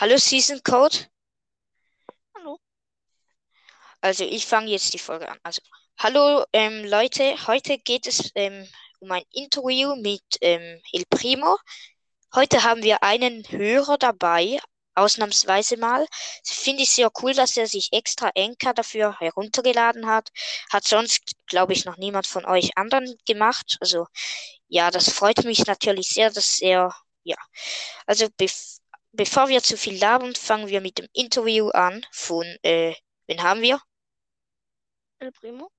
Hallo Season Code. Hallo. Also ich fange jetzt die Folge an. Also hallo ähm, Leute, heute geht es ähm, um ein Interview mit ähm, El Primo. Heute haben wir einen Hörer dabei, ausnahmsweise mal. Finde ich sehr cool, dass er sich extra Enker dafür heruntergeladen hat. Hat sonst, glaube ich, noch niemand von euch anderen gemacht. Also ja, das freut mich natürlich sehr, dass er, ja. Also bevor bevor wir zu viel labern, fangen wir mit dem Interview an von, äh, wen haben wir? El Primo.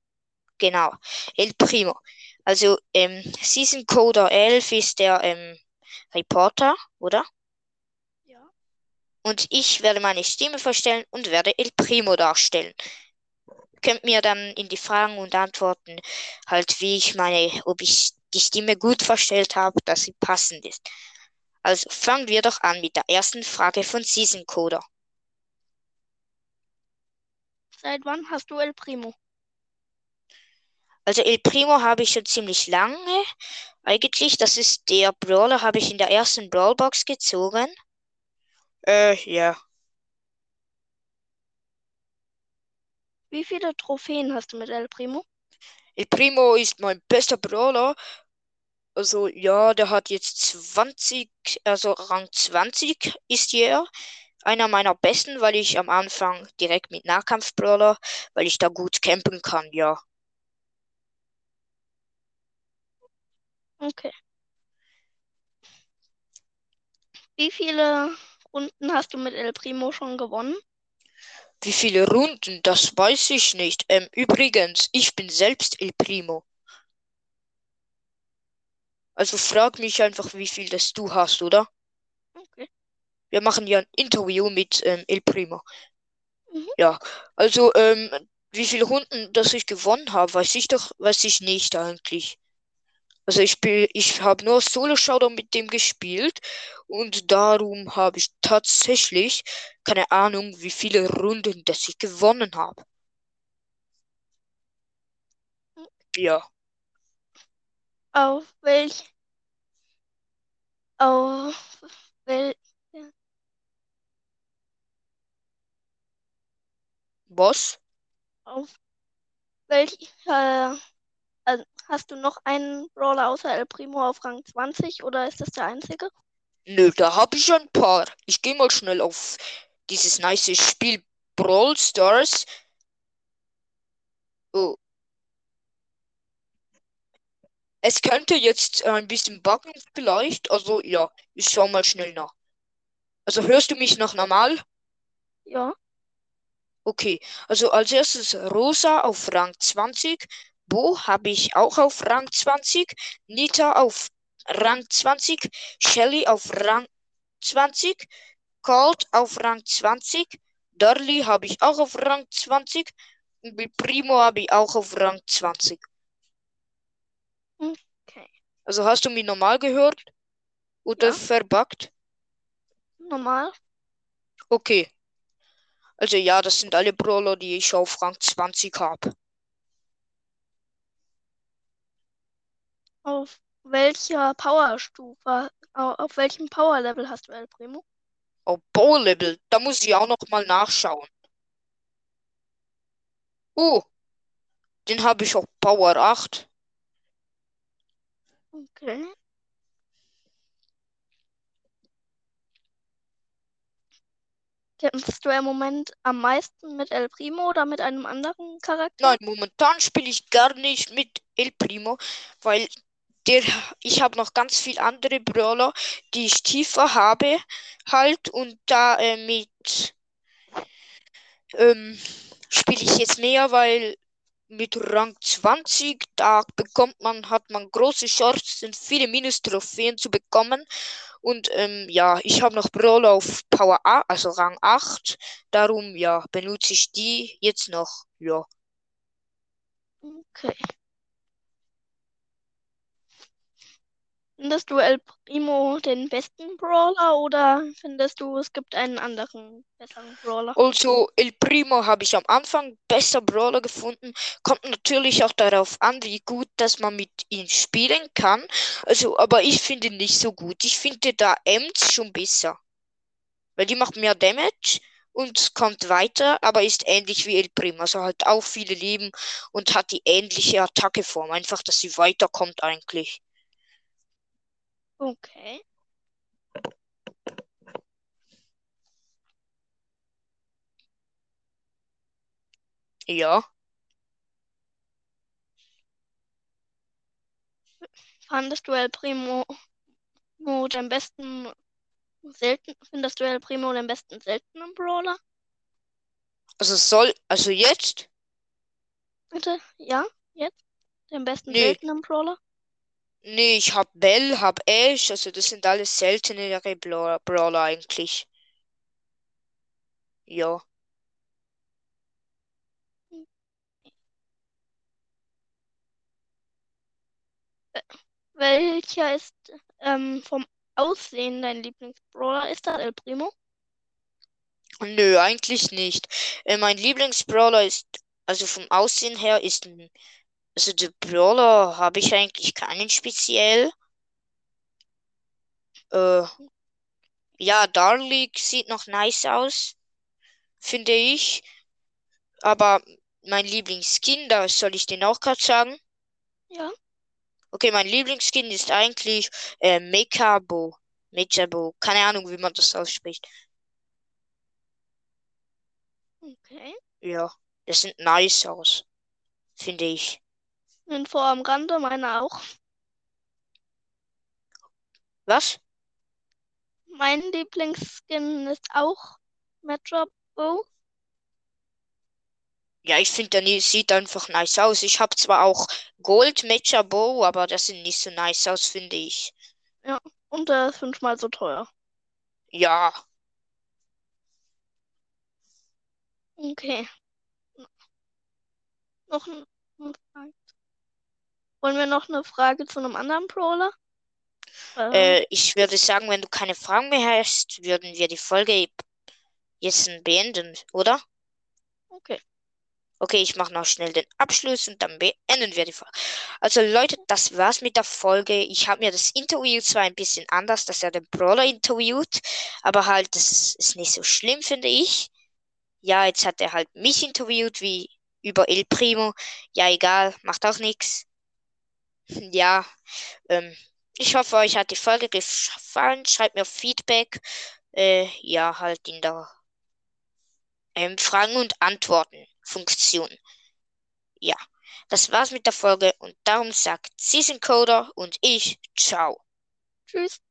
Genau, El Primo. Also, ähm, Season Coder 11 ist der ähm, Reporter, oder? Ja. Und ich werde meine Stimme verstellen und werde El Primo darstellen. Könnt mir dann in die Fragen und Antworten halt, wie ich meine, ob ich die Stimme gut verstellt habe, dass sie passend ist. Also fangen wir doch an mit der ersten Frage von Season Coder. Seit wann hast du El Primo? Also El Primo habe ich schon ziemlich lange. Eigentlich, das ist der Brawler, habe ich in der ersten Brawlbox gezogen. Äh, ja. Wie viele Trophäen hast du mit El Primo? El Primo ist mein bester Brawler. Also ja, der hat jetzt 20, also Rang 20 ist er. Einer meiner besten, weil ich am Anfang direkt mit Nahkampf-Brawler, weil ich da gut campen kann, ja. Okay. Wie viele Runden hast du mit El Primo schon gewonnen? Wie viele Runden? Das weiß ich nicht. Ähm, übrigens, ich bin selbst El Primo. Also frag mich einfach, wie viel das du hast, oder? Okay. Wir machen ja ein Interview mit ähm, El Primo. Mhm. Ja, also ähm, wie viele Runden, dass ich gewonnen habe, weiß ich doch, weiß ich nicht eigentlich. Also ich spiel, ich habe nur Solo Showdown mit dem gespielt und darum habe ich tatsächlich keine Ahnung, wie viele Runden, dass ich gewonnen habe. Ja. Auf welch auf wel Was? auf welch äh, also hast du noch einen Brawler außer El Primo auf Rang 20 oder ist das der einzige? Nö, da habe ich ein paar. Ich gehe mal schnell auf dieses nice Spiel Brawl Stars. Oh. Es könnte jetzt ein bisschen buggen vielleicht. Also ja, ich schau mal schnell nach. Also hörst du mich noch normal? Ja. Okay, also als erstes Rosa auf Rang 20. Bo habe ich auch auf Rang 20. Nita auf Rang 20. Shelly auf Rang 20. Colt auf Rang 20. Darly habe ich auch auf Rang 20. Und Primo habe ich auch auf Rang 20. Also hast du mich normal gehört? Oder Ja. verbuggt? Normal. Okay. Also ja, das sind alle Brawler, die ich auf Rang 20 habe. Auf welcher Powerstufe, au- auf welchem Powerlevel hast du El Primo? Oh, Bow-Level, da muss ich auch noch mal nachschauen. Oh, den habe ich auf Power 8. Okay. Kämpfst du im Moment am meisten mit El Primo oder mit einem anderen Charakter? Nein, momentan spiele ich gar nicht mit El Primo, weil der, ich habe noch ganz viel andere Brawler, die ich tiefer habe, halt, und da äh, mit ähm, spiele ich jetzt mehr, weil mit Rang 20, da bekommt man, hat man große Chancen, viele Minus-Trophäen zu bekommen. Und ähm, ja, ich habe noch Brawler auf Power A, also Rang 8. Darum, ja, benutze ich die jetzt noch. Ja. Okay. Findest du El Primo den besten Brawler oder findest du, es gibt einen anderen besseren Brawler? Also El Primo habe ich am Anfang besser Brawler gefunden. Kommt natürlich auch darauf an, wie gut, dass man mit ihm spielen kann. Also, aber ich finde ihn nicht so gut. Ich finde da Ems schon besser. Weil die macht mehr Damage und kommt weiter, aber ist ähnlich wie El Primo. Also hat auch viele Leben und hat die ähnliche Attackeform. Einfach, dass sie weiterkommt eigentlich. Okay. Ja. Fandest du El Primo den besten selten, findest du El Primo den besten seltenen Brawler? Also soll, also jetzt? Bitte? Ja, jetzt? Den besten Nee. seltenen Brawler? Nee, ich hab Bell, hab Ash, also das sind alles seltenere Brawler, Brawler eigentlich. Ja. Welcher ist ähm, vom Aussehen dein Lieblingsbrawler? Ist das El Primo? Nö, eigentlich nicht. Äh, mein Lieblingsbrawler ist, also vom Aussehen her ist ein, also der Brawler habe ich eigentlich keinen speziell. Äh, ja, Darlik sieht noch nice aus, finde ich. Aber mein Lieblingsskin, da soll ich den auch gerade sagen. Ja. Okay, mein Lieblingsskin ist eigentlich äh, Mekabo. Mechabo. Keine Ahnung, wie man das ausspricht. Okay. Ja, das sieht nice aus, finde ich. Info am Rande, meine auch. Was? Mein Lieblingsskin ist auch Metro Bow. Ja, ich finde, der sieht einfach nice aus. Ich habe zwar auch Gold Mecha Bow, aber das sieht nicht so nice aus, finde ich. Und der ist fünfmal so teuer. Ja, Okay. Noch ein, eine Frage. Wollen wir noch eine Frage zu einem anderen Brawler? Äh, äh, ich würde sagen, wenn du keine Fragen mehr hast, würden wir die Folge jetzt beenden, oder? okay. Okay, ich mache noch schnell den Abschluss und dann beenden wir die Folge. Also Leute, das war's mit der Folge. Ich habe mir das Interview zwar ein bisschen anders, dass er den Brawler interviewt, aber halt, das ist nicht so schlimm, finde ich. Ja, jetzt hat er halt mich interviewt, wie über El Primo. Ja, egal, macht auch nichts. Ja, ähm, ich hoffe, euch hat die Folge gefallen. Schreibt mir Feedback. Äh, ja, halt in der ähm, Fragen und Antworten Funktion. Ja, das war's mit der Folge und darum sagt Season Coder und ich ciao. Tschüss.